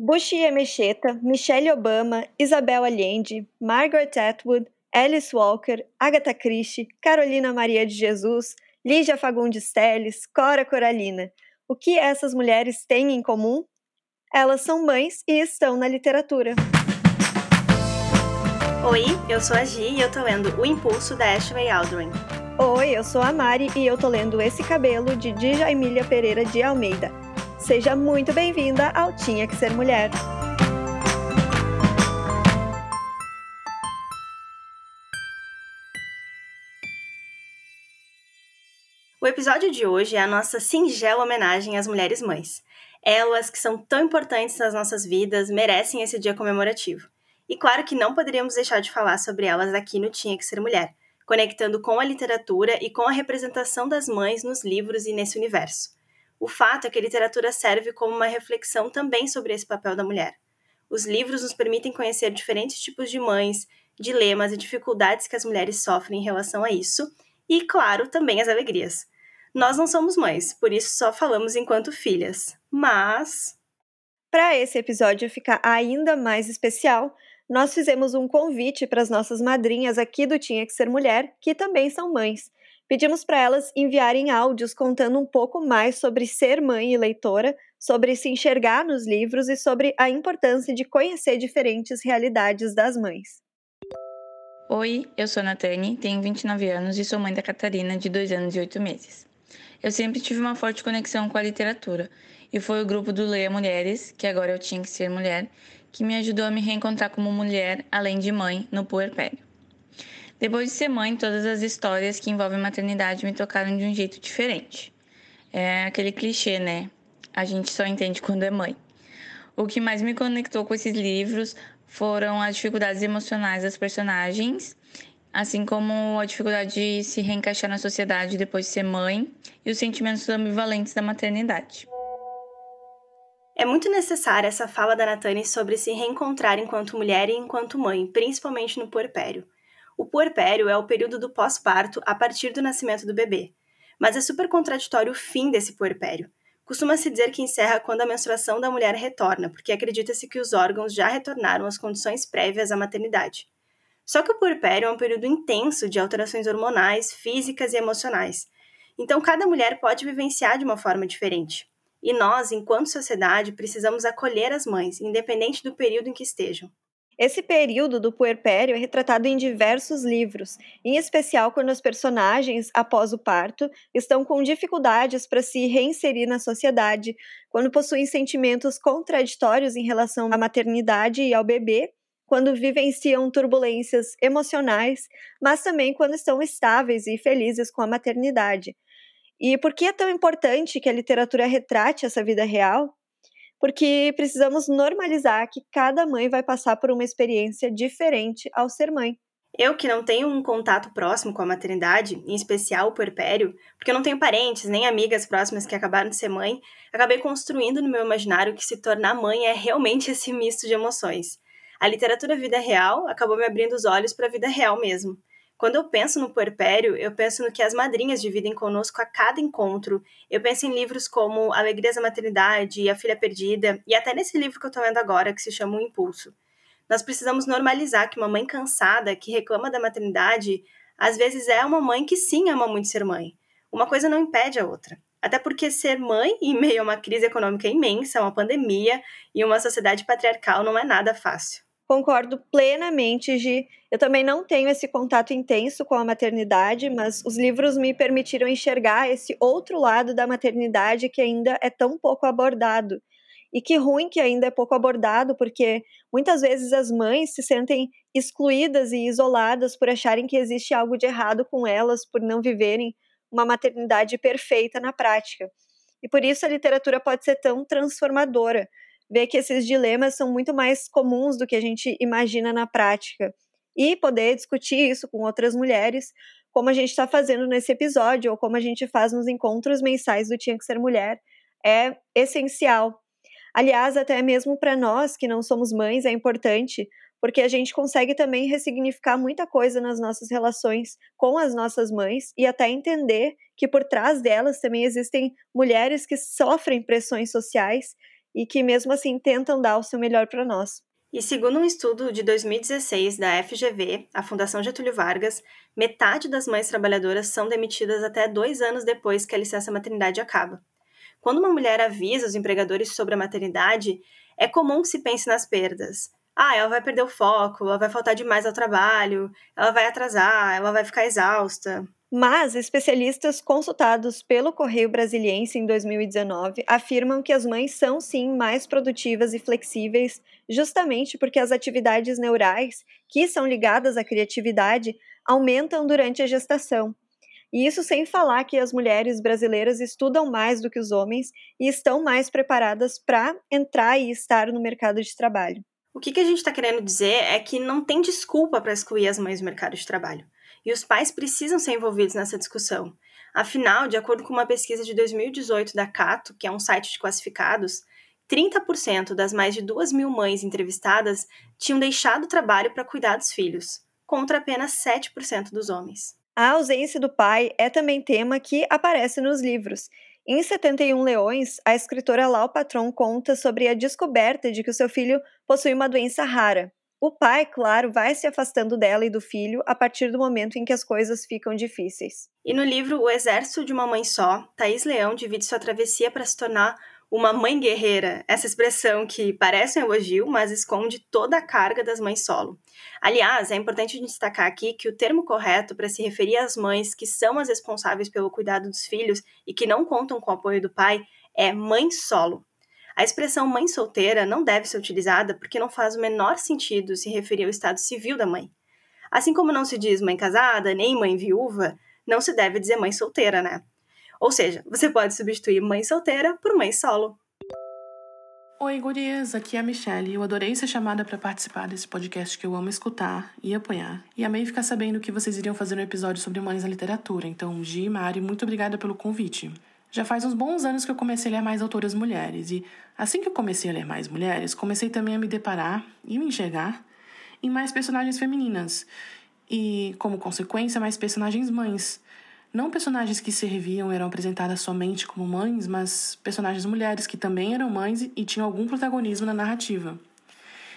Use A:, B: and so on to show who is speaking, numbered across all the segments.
A: Bushi Yamashita, Michelle Obama, Isabel Allende, Margaret Atwood, Alice Walker, Agatha Christie, Carolina Maria de Jesus, Lígia Fagundes Telles, Cora Coralina. O que essas mulheres têm em comum? Elas são mães e estão na literatura.
B: Oi, eu sou a Gi e eu tô lendo O Impulso da Ashley Aldrin.
A: Oi, eu sou a Mari e eu tô lendo Esse Cabelo de Dija Emília Pereira de Almeida. Seja muito bem-vinda ao Tinha que Ser Mulher.
B: O episódio de hoje é a nossa singela homenagem às mulheres mães. Elas, que são tão importantes nas nossas vidas, merecem esse dia comemorativo. E claro que não poderíamos deixar de falar sobre elas aqui no Tinha que Ser Mulher, conectando com a literatura e com a representação das mães nos livros e nesse universo. O fato é que a literatura serve como uma reflexão também sobre esse papel da mulher. Os livros nos permitem conhecer diferentes tipos de mães, dilemas e dificuldades que as mulheres sofrem em relação a isso, e, claro, também as alegrias. Nós não somos mães, por isso só falamos enquanto filhas. Mas.
A: Para esse episódio ficar ainda mais especial, nós fizemos um convite para as nossas madrinhas aqui do Tinha que Ser Mulher, que também são mães. Pedimos para elas enviarem áudios contando um pouco mais sobre ser mãe e leitora, sobre se enxergar nos livros e sobre a importância de conhecer diferentes realidades das mães.
C: Oi, eu sou a Natane, tenho 29 anos e sou mãe da Catarina, de 2 anos e 8 meses. Eu sempre tive uma forte conexão com a literatura, e foi o grupo do Leia Mulheres, que agora eu tinha que ser mulher, que me ajudou a me reencontrar como mulher, além de mãe, no puerpério. Depois de ser mãe, todas as histórias que envolvem maternidade me tocaram de um jeito diferente. É aquele clichê, né? A gente só entende quando é mãe. O que mais me conectou com esses livros foram as dificuldades emocionais das personagens, assim como a dificuldade de se reencaixar na sociedade depois de ser mãe e os sentimentos ambivalentes da maternidade.
B: É muito necessária essa fala da Natane sobre se reencontrar enquanto mulher e enquanto mãe, principalmente no puerpério. O puerpério é o período do pós-parto a partir do nascimento do bebê. Mas é super contraditório o fim desse puerpério. Costuma-se dizer que encerra quando a menstruação da mulher retorna, porque acredita-se que os órgãos já retornaram às condições prévias à maternidade. Só que o puerpério é um período intenso de alterações hormonais, físicas e emocionais. Então, cada mulher pode vivenciar de uma forma diferente. E nós, enquanto sociedade, precisamos acolher as mães, independente do período em que estejam.
A: Esse período do puerpério é retratado em diversos livros, em especial quando os personagens, após o parto, estão com dificuldades para se reinserir na sociedade, quando possuem sentimentos contraditórios em relação à maternidade e ao bebê, quando vivenciam turbulências emocionais, mas também quando estão estáveis e felizes com a maternidade. E por que é tão importante que a literatura retrate essa vida real? Porque precisamos normalizar que cada mãe vai passar por uma experiência diferente ao ser mãe.
B: Eu que não tenho um contato próximo com a maternidade, em especial o puerpério, porque eu não tenho parentes nem amigas próximas que acabaram de ser mãe, acabei construindo no meu imaginário que se tornar mãe é realmente esse misto de emoções. A literatura vida real acabou me abrindo os olhos para a vida real mesmo. Quando eu penso no puerpério, eu penso no que as madrinhas dividem conosco a cada encontro. Eu penso em livros como Alegrias da Maternidade A Filha Perdida, e até nesse livro que eu estou lendo agora, que se chama O Impulso. Nós precisamos normalizar que uma mãe cansada, que reclama da maternidade, às vezes é uma mãe que sim ama muito ser mãe. Uma coisa não impede a outra. Até porque ser mãe em meio a uma crise econômica imensa, uma pandemia e uma sociedade patriarcal não é nada fácil.
A: Concordo plenamente, Gi. Eu também não tenho esse contato intenso com a maternidade, mas os livros me permitiram enxergar esse outro lado da maternidade que ainda é tão pouco abordado. E que ruim que ainda é pouco abordado, porque muitas vezes as mães se sentem excluídas e isoladas por acharem que existe algo de errado com elas, por não viverem uma maternidade perfeita na prática. E por isso a literatura pode ser tão transformadora, ver que esses dilemas são muito mais comuns do que a gente imagina na prática e poder discutir isso com outras mulheres, como a gente está fazendo nesse episódio ou como a gente faz nos encontros mensais do Tinha que Ser Mulher, é essencial. Aliás, até mesmo para nós que não somos mães, é importante, porque a gente consegue também ressignificar muita coisa nas nossas relações com as nossas mães e até entender que por trás delas também existem mulheres que sofrem pressões sociais e que mesmo assim tentam dar o seu melhor para nós.
B: E segundo um estudo de 2016 da FGV, a Fundação Getúlio Vargas, metade das mães trabalhadoras são demitidas até dois anos depois que a licença maternidade acaba. Quando uma mulher avisa os empregadores sobre a maternidade, é comum que se pense nas perdas. Ah, ela vai perder o foco, ela vai faltar demais ao trabalho, ela vai atrasar, ela vai ficar exausta.
A: Mas especialistas consultados pelo Correio Brasiliense em 2019 afirmam que as mães são sim mais produtivas e flexíveis, justamente porque as atividades neurais, que são ligadas à criatividade, aumentam durante a gestação. E isso sem falar que as mulheres brasileiras estudam mais do que os homens e estão mais preparadas para entrar e estar no mercado de trabalho.
B: O que, que a gente está querendo dizer é que não tem desculpa para excluir as mães do mercado de trabalho e os pais precisam ser envolvidos nessa discussão. Afinal, de acordo com uma pesquisa de 2018 da Cato, que é um site de classificados, 30% das mais de 2 mil mães entrevistadas tinham deixado o trabalho para cuidar dos filhos, contra apenas 7% dos homens.
A: A ausência do pai é também tema que aparece nos livros. Em 71 Leões, a escritora Lau Patron conta sobre a descoberta de que o seu filho possui uma doença rara, o pai, claro, vai se afastando dela e do filho a partir do momento em que as coisas ficam difíceis.
B: E no livro O Exército de uma Mãe Só, Thaís Leão divide sua travessia para se tornar uma mãe guerreira, essa expressão que parece um elogio, mas esconde toda a carga das mães solo. Aliás, é importante destacar aqui que o termo correto para se referir às mães que são as responsáveis pelo cuidado dos filhos e que não contam com o apoio do pai é mãe solo. A expressão mãe solteira não deve ser utilizada porque não faz o menor sentido se referir ao estado civil da mãe. Assim como não se diz mãe casada, nem mãe viúva, não se deve dizer mãe solteira, né? Ou seja, você pode substituir mãe solteira por mãe solo.
D: Oi, gurias, aqui é a Michelle. Eu adorei ser chamada para participar desse podcast que eu amo escutar e apoiar. E amei ficar sabendo que vocês iriam fazer um episódio sobre mães na literatura. Então, Gi e Mari, muito obrigada pelo convite. Já faz uns bons anos que eu comecei a ler mais autoras mulheres, e assim que eu comecei a ler mais mulheres, comecei também a me deparar e me enxergar em mais personagens femininas, e, como consequência, mais personagens mães. Não personagens que serviam eram apresentadas somente como mães, mas personagens mulheres que também eram mães e tinham algum protagonismo na narrativa.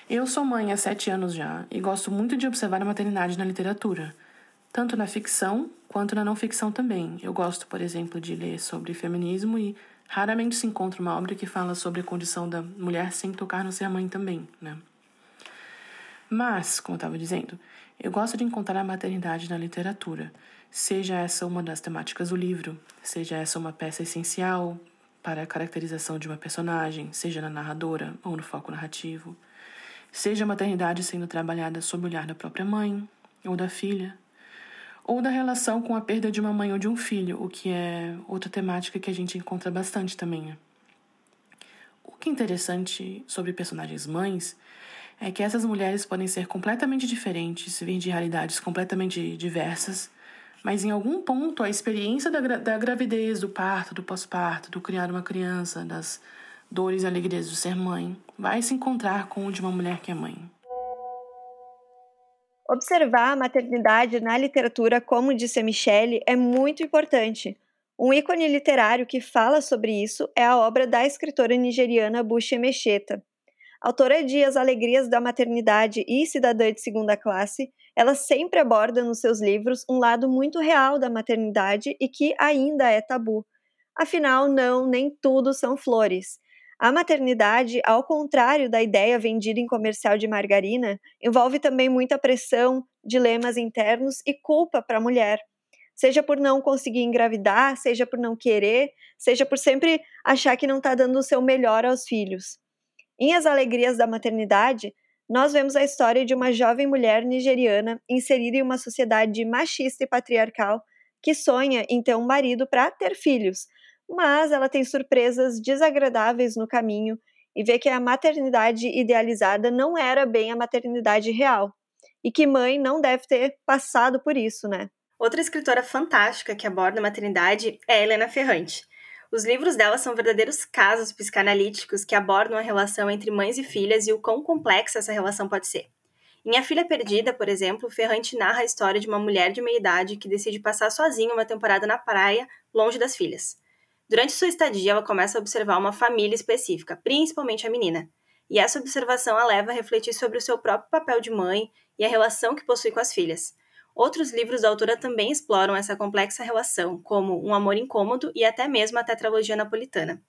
D: Eu sou mãe há sete anos já e gosto muito de observar a maternidade na literatura tanto na ficção quanto na não ficção também. Eu gosto, por exemplo, de ler sobre feminismo e raramente se encontra uma obra que fala sobre a condição da mulher sem tocar no ser mãe também, né? Mas, como eu estava dizendo, eu gosto de encontrar a maternidade na literatura, seja essa uma das temáticas do livro, seja essa uma peça essencial para a caracterização de uma personagem, seja na narradora ou no foco narrativo, seja a maternidade sendo trabalhada sob o olhar da própria mãe ou da filha, ou da relação com a perda de uma mãe ou de um filho, o que é outra temática que a gente encontra bastante também. Né? O que é interessante sobre personagens mães é que essas mulheres podem ser completamente diferentes, vir de realidades completamente diversas, mas em algum ponto a experiência da, gra da gravidez, do parto, do pós-parto, do criar uma criança, das dores e alegrias do ser mãe, vai se encontrar com o de uma mulher que é mãe.
A: Observar a maternidade na literatura, como disse a Michelle, é muito importante. Um ícone literário que fala sobre isso é a obra da escritora nigeriana Bushi Emecheta. Autora de As Alegrias da Maternidade e Cidadã de Segunda Classe, ela sempre aborda nos seus livros um lado muito real da maternidade e que ainda é tabu. Afinal, não, nem tudo são flores. A maternidade, ao contrário da ideia vendida em comercial de margarina, envolve também muita pressão, dilemas internos e culpa para a mulher. Seja por não conseguir engravidar, seja por não querer, seja por sempre achar que não está dando o seu melhor aos filhos. Em As Alegrias da Maternidade, nós vemos a história de uma jovem mulher nigeriana inserida em uma sociedade machista e patriarcal que sonha em ter um marido para ter filhos, mas ela tem surpresas desagradáveis no caminho e vê que a maternidade idealizada não era bem a maternidade real e que mãe não deve ter passado por isso, né?
B: Outra escritora fantástica que aborda a maternidade é Helena Ferrante. Os livros dela são verdadeiros casos psicanalíticos que abordam a relação entre mães e filhas e o quão complexa essa relação pode ser. Em A Filha Perdida, por exemplo, Ferrante narra a história de uma mulher de meia idade que decide passar sozinha uma temporada na praia, longe das filhas. Durante sua estadia, ela começa a observar uma família específica, principalmente a menina. E essa observação a leva a refletir sobre o seu próprio papel de mãe e a relação que possui com as filhas. Outros livros da autora também exploram essa complexa relação, como Um Amor Incômodo e até mesmo a Tetralogia Napolitana.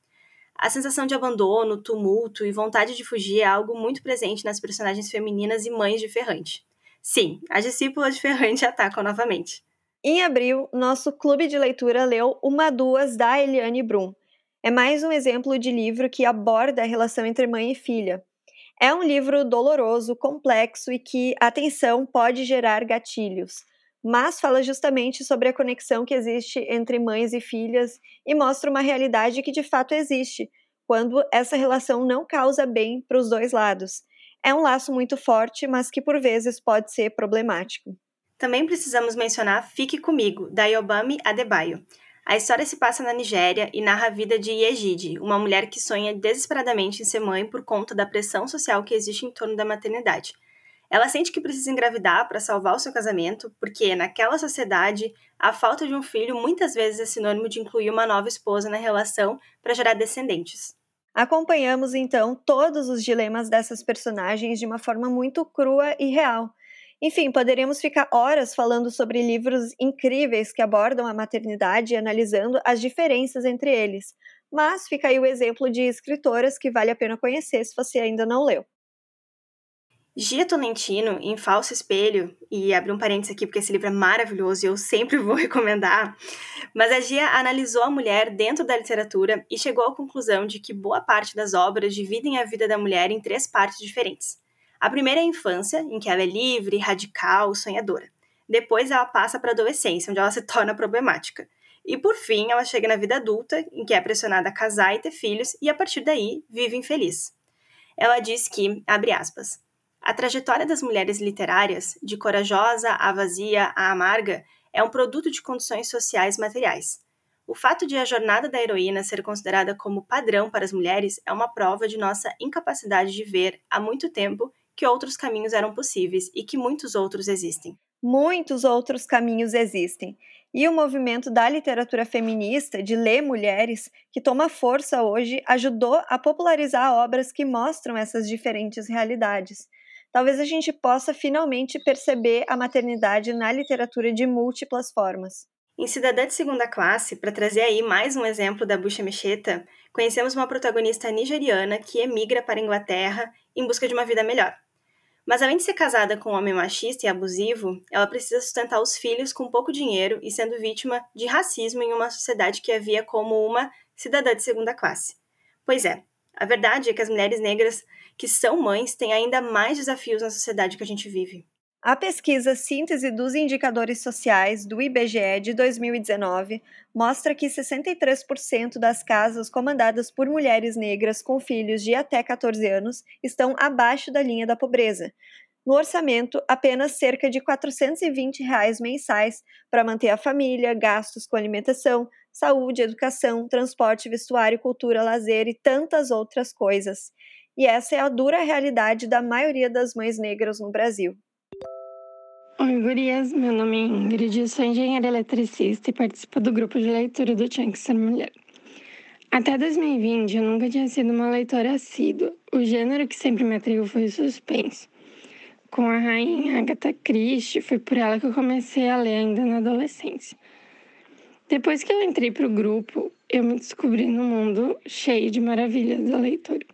B: A sensação de abandono, tumulto e vontade de fugir é algo muito presente nas personagens femininas e mães de Ferrante. Sim, as discípulas de Ferrante atacam novamente.
A: Em abril, nosso clube de leitura leu Uma Duas da Eliane Brum. É mais um exemplo de livro que aborda a relação entre mãe e filha. É um livro doloroso, complexo e que atenção pode gerar gatilhos mas fala justamente sobre a conexão que existe entre mães e filhas e mostra uma realidade que de fato existe, quando essa relação não causa bem para os dois lados. É um laço muito forte, mas que por vezes pode ser problemático.
B: Também precisamos mencionar Fique Comigo, da Yobami Adebayo. A história se passa na Nigéria e narra a vida de Yejide, uma mulher que sonha desesperadamente em ser mãe por conta da pressão social que existe em torno da maternidade. Ela sente que precisa engravidar para salvar o seu casamento, porque naquela sociedade, a falta de um filho muitas vezes é sinônimo de incluir uma nova esposa na relação para gerar descendentes.
A: Acompanhamos então todos os dilemas dessas personagens de uma forma muito crua e real. Enfim, poderíamos ficar horas falando sobre livros incríveis que abordam a maternidade e analisando as diferenças entre eles. Mas fica aí o exemplo de escritoras que vale a pena conhecer se você ainda não leu.
B: Gia Tolentino, em Falso Espelho, e abri um parênteses aqui porque esse livro é maravilhoso e eu sempre vou recomendar, mas a Gia analisou a mulher dentro da literatura e chegou à conclusão de que boa parte das obras dividem a vida da mulher em três partes diferentes. A primeira é a infância, em que ela é livre, radical, sonhadora. Depois ela passa para a adolescência, onde ela se torna problemática. E por fim, ela chega na vida adulta, em que é pressionada a casar e ter filhos, e a partir daí vive infeliz. Ela diz que, abre aspas, a trajetória das mulheres literárias, de corajosa a vazia a amarga, é um produto de condições sociais materiais. O fato de a jornada da heroína ser considerada como padrão para as mulheres é uma prova de nossa incapacidade de ver, há muito tempo, que outros caminhos eram possíveis e que muitos outros existem.
A: Muitos outros caminhos existem. E o movimento da literatura feminista, de ler mulheres, que toma força hoje, ajudou a popularizar obras que mostram essas diferentes realidades talvez a gente possa finalmente perceber a maternidade na literatura de múltiplas formas.
B: Em Cidadã de Segunda Classe, para trazer aí mais um exemplo da bucha mexeta, conhecemos uma protagonista nigeriana que emigra para a Inglaterra em busca de uma vida melhor. Mas além de ser casada com um homem machista e abusivo, ela precisa sustentar os filhos com pouco dinheiro e sendo vítima de racismo em uma sociedade que havia como uma cidadã de segunda classe. Pois é, a verdade é que as mulheres negras que são mães têm ainda mais desafios na sociedade que a gente vive.
A: A pesquisa Síntese dos Indicadores Sociais do IBGE de 2019 mostra que 63% das casas comandadas por mulheres negras com filhos de até 14 anos estão abaixo da linha da pobreza. No orçamento, apenas cerca de 420 reais mensais para manter a família, gastos com alimentação, saúde, educação, transporte, vestuário, cultura, lazer e tantas outras coisas. E essa é a dura realidade da maioria das mães negras no Brasil.
E: Oi, gurias. Meu nome é Ingrid, sou engenheira eletricista e participo do grupo de leitura do Tinha que Ser Mulher. Até 2020, eu nunca tinha sido uma leitora assídua. O gênero que sempre me atraiu foi o suspense. Com a rainha Agatha Christie, foi por ela que eu comecei a ler ainda na adolescência. Depois que eu entrei para o grupo, eu me descobri num mundo cheio de maravilhas da leitura.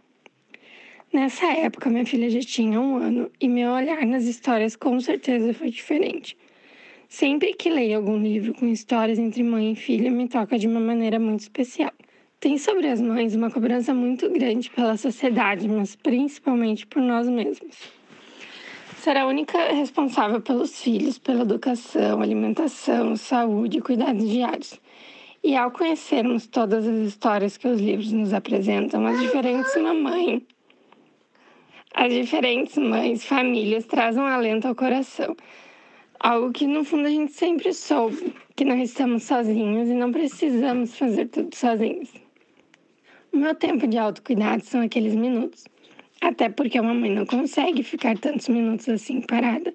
E: Nessa época, minha filha já tinha um ano e meu olhar nas histórias com certeza foi diferente. Sempre que leio algum livro com histórias entre mãe e filha, me toca de uma maneira muito especial. Tem sobre as mães uma cobrança muito grande pela sociedade, mas principalmente por nós mesmos ser a única responsável pelos filhos, pela educação, alimentação, saúde e cuidados diários. E ao conhecermos todas as histórias que os livros nos apresentam, as diferentes mamães, as diferentes mães, famílias trazem um alento ao coração. Algo que no fundo a gente sempre soube, que não estamos sozinhos e não precisamos fazer tudo sozinhos. O meu tempo de autocuidado são aqueles minutos até porque uma mãe não consegue ficar tantos minutos assim parada,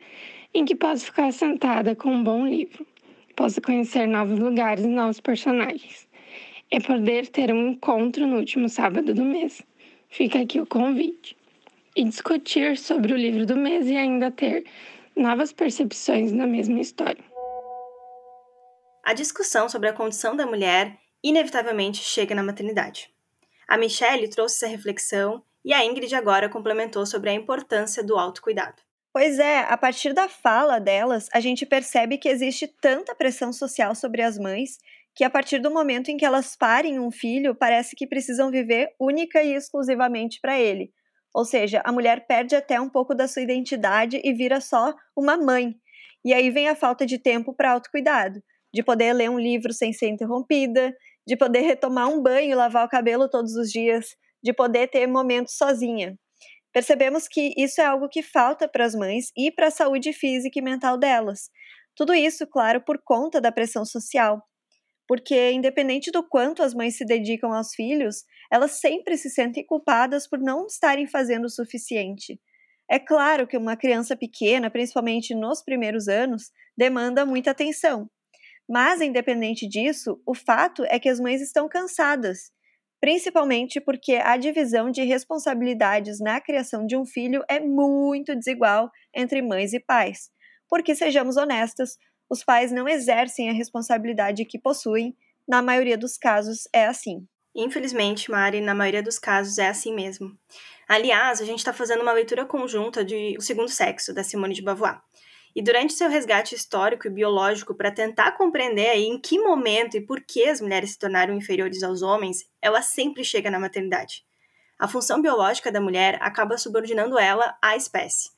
E: em que posso ficar sentada com um bom livro. Posso conhecer novos lugares e novos personagens. é poder ter um encontro no último sábado do mês. Fica aqui o convite. E discutir sobre o livro do mês e ainda ter novas percepções na mesma história.
B: A discussão sobre a condição da mulher inevitavelmente chega na maternidade. A Michelle trouxe essa reflexão e a Ingrid agora complementou sobre a importância do autocuidado.
A: Pois é, a partir da fala delas, a gente percebe que existe tanta pressão social sobre as mães que a partir do momento em que elas parem um filho, parece que precisam viver única e exclusivamente para ele. Ou seja, a mulher perde até um pouco da sua identidade e vira só uma mãe. E aí vem a falta de tempo para autocuidado, de poder ler um livro sem ser interrompida, de poder retomar um banho e lavar o cabelo todos os dias, de poder ter momentos sozinha. Percebemos que isso é algo que falta para as mães e para a saúde física e mental delas. Tudo isso, claro, por conta da pressão social. Porque, independente do quanto as mães se dedicam aos filhos, elas sempre se sentem culpadas por não estarem fazendo o suficiente. É claro que uma criança pequena, principalmente nos primeiros anos, demanda muita atenção. Mas, independente disso, o fato é que as mães estão cansadas principalmente porque a divisão de responsabilidades na criação de um filho é muito desigual entre mães e pais. Porque, sejamos honestas, os pais não exercem a responsabilidade que possuem, na maioria dos casos é assim.
B: Infelizmente, Mari, na maioria dos casos é assim mesmo. Aliás, a gente está fazendo uma leitura conjunta de O Segundo Sexo, da Simone de Beauvoir. E durante seu resgate histórico e biológico para tentar compreender em que momento e por que as mulheres se tornaram inferiores aos homens, ela sempre chega na maternidade. A função biológica da mulher acaba subordinando ela à espécie.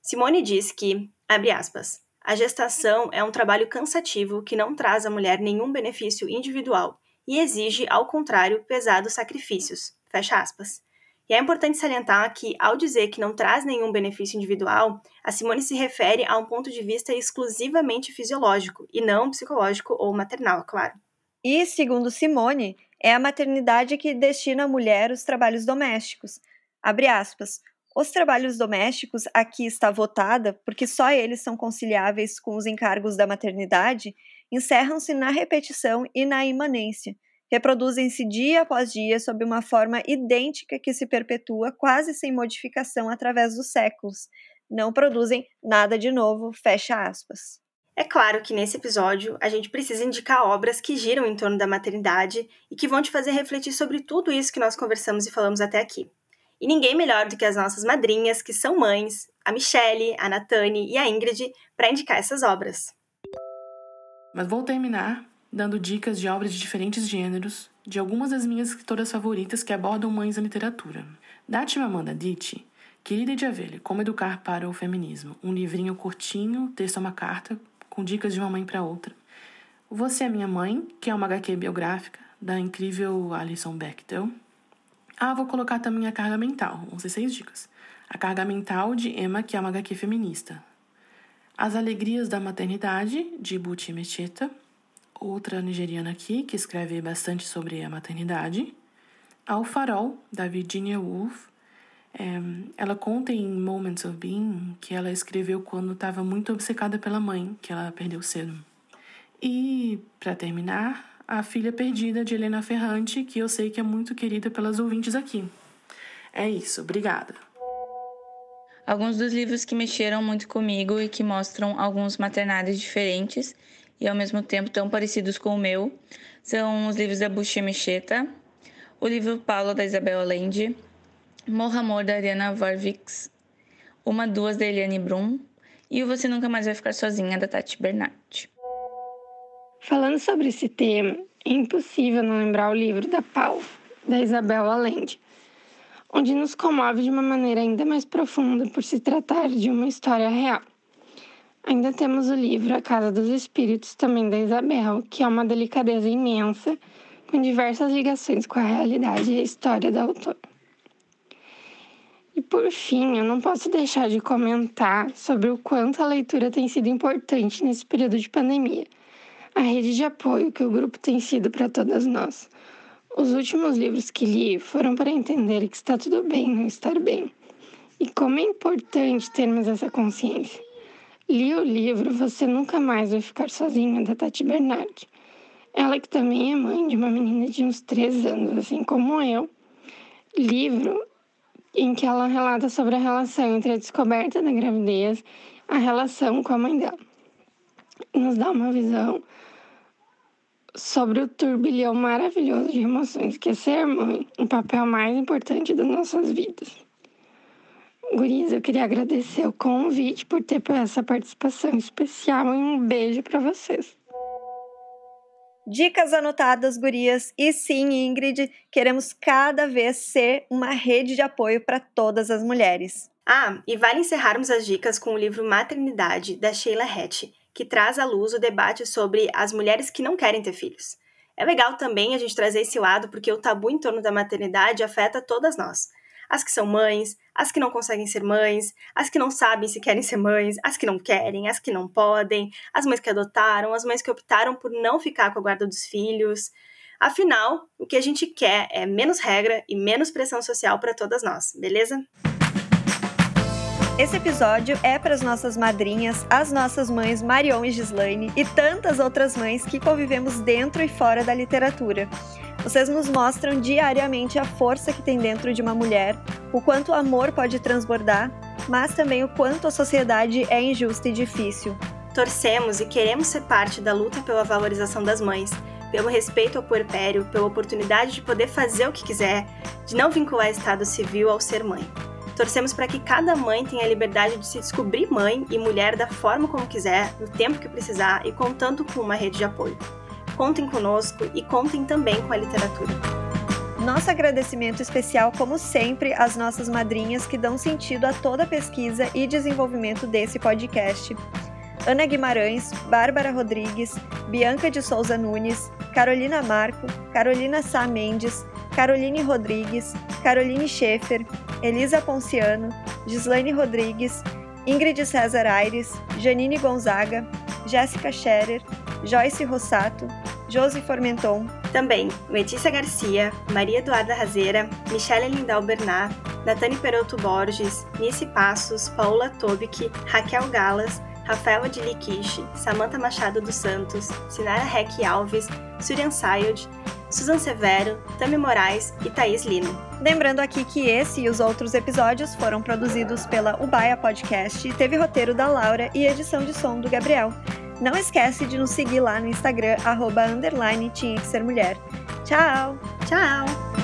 B: Simone diz que, abre aspas, a gestação é um trabalho cansativo que não traz à mulher nenhum benefício individual e exige, ao contrário, pesados sacrifícios. Fecha aspas. E é importante salientar que, ao dizer que não traz nenhum benefício individual, a Simone se refere a um ponto de vista exclusivamente fisiológico e não psicológico ou maternal, claro.
A: E, segundo Simone, é a maternidade que destina à mulher os trabalhos domésticos. Abre aspas. Os trabalhos domésticos aqui está votada porque só eles são conciliáveis com os encargos da maternidade, encerram-se na repetição e na imanência, reproduzem-se dia após dia sob uma forma idêntica que se perpetua quase sem modificação através dos séculos. Não produzem nada de novo, fecha aspas.
B: É claro que nesse episódio a gente precisa indicar obras que giram em torno da maternidade e que vão te fazer refletir sobre tudo isso que nós conversamos e falamos até aqui. E ninguém melhor do que as nossas madrinhas, que são mães, a Michelle, a Natane e a Ingrid, para indicar essas obras.
D: Mas vou terminar dando dicas de obras de diferentes gêneros, de algumas das minhas escritoras favoritas que abordam mães na literatura. Da Chimamanda Adichie, Querida de Avelha, Como Educar para o Feminismo, um livrinho curtinho, texto é uma carta, com dicas de uma mãe para outra. Você é Minha Mãe, que é uma HQ biográfica, da incrível Alison Bechdel. Ah, vou colocar também a Carga Mental, vão ser seis dicas. A Carga Mental, de Emma, que é uma HQ feminista. As Alegrias da Maternidade, de Buti Mecheta outra nigeriana aqui que escreve bastante sobre a maternidade. Ao Farol, da Virginia Woolf. É, ela conta em Moments of Being que ela escreveu quando estava muito obcecada pela mãe, que ela perdeu cedo. E, para terminar, A Filha Perdida de Helena Ferrante, que eu sei que é muito querida pelas ouvintes aqui. É isso, obrigada.
C: Alguns dos livros que mexeram muito comigo e que mostram alguns maternais diferentes e ao mesmo tempo tão parecidos com o meu são os livros da Buxia Mecheta, o livro Paulo da Isabel Allende, Morra Amor da Ariana Varvix, Uma Duas da Eliane Brum e o Você Nunca Mais Vai Ficar Sozinha da Tati Bernardi.
E: Falando sobre esse tema, é impossível não lembrar o livro da Paul, da Isabel Allende, onde nos comove de uma maneira ainda mais profunda por se tratar de uma história real. Ainda temos o livro A Casa dos Espíritos, também da Isabel, que é uma delicadeza imensa, com diversas ligações com a realidade e a história da autora. E por fim, eu não posso deixar de comentar sobre o quanto a leitura tem sido importante nesse período de pandemia. A rede de apoio que o grupo tem sido para todas nós. Os últimos livros que li foram para entender que está tudo bem não estar bem. E como é importante termos essa consciência. Li o livro Você Nunca Mais Vai Ficar Sozinha, da Tati Bernardi. Ela que também é mãe de uma menina de uns três anos, assim como eu. Livro em que ela relata sobre a relação entre a descoberta da gravidez, a relação com a mãe dela. Nos dá uma visão sobre o turbilhão maravilhoso de emoções que é ser mãe, o papel mais importante das nossas vidas. Gurias, eu queria agradecer o convite por ter essa participação especial e um beijo para vocês.
A: Dicas anotadas, gurias. E sim, Ingrid, queremos cada vez ser uma rede de apoio para todas as mulheres.
B: Ah, e vale encerrarmos as dicas com o livro Maternidade, da Sheila Hatch, que traz à luz o debate sobre as mulheres que não querem ter filhos. É legal também a gente trazer esse lado porque o tabu em torno da maternidade afeta todas nós. As que são mães, as que não conseguem ser mães, as que não sabem se querem ser mães, as que não querem, as que não podem, as mães que adotaram, as mães que optaram por não ficar com a guarda dos filhos. Afinal, o que a gente quer é menos regra e menos pressão social para todas nós, beleza?
A: Esse episódio é para as nossas madrinhas, as nossas mães Marion e Gislaine e tantas outras mães que convivemos dentro e fora da literatura. Vocês nos mostram diariamente a força que tem dentro de uma mulher, o quanto o amor pode transbordar, mas também o quanto a sociedade é injusta e difícil.
B: Torcemos e queremos ser parte da luta pela valorização das mães, pelo respeito ao puerpério, pela oportunidade de poder fazer o que quiser, de não vincular Estado civil ao ser mãe. Torcemos para que cada mãe tenha a liberdade de se descobrir mãe e mulher da forma como quiser, no tempo que precisar e contando com uma rede de apoio. Contem conosco e contem também com a literatura.
A: Nosso agradecimento especial, como sempre, às nossas madrinhas que dão sentido a toda a pesquisa e desenvolvimento desse podcast. Ana Guimarães, Bárbara Rodrigues, Bianca de Souza Nunes, Carolina Marco, Carolina Sá Mendes, Caroline Rodrigues, Caroline Schaefer, Elisa Ponciano, Gislaine Rodrigues, Ingrid César Aires, Janine Gonzaga, Jéssica Scherer, Joyce Rossato, Josi Formenton.
B: Também Letícia Garcia, Maria Eduarda Razeira, Michele Lindal Bernat, Natane Peroto Borges, Nice Passos, Paula Tobic, Raquel Galas, Rafaela de Liquiche, Samantha Machado dos Santos, Sinara Reck Alves, Surian Sayod, Susan Severo, Tami Moraes e Thaís Lino.
A: Lembrando aqui que esse e os outros episódios foram produzidos pela Ubaia Podcast, teve roteiro da Laura e edição de som do Gabriel. Não esquece de nos seguir lá no Instagram, arroba underline tinha que ser mulher. Tchau!
B: Tchau!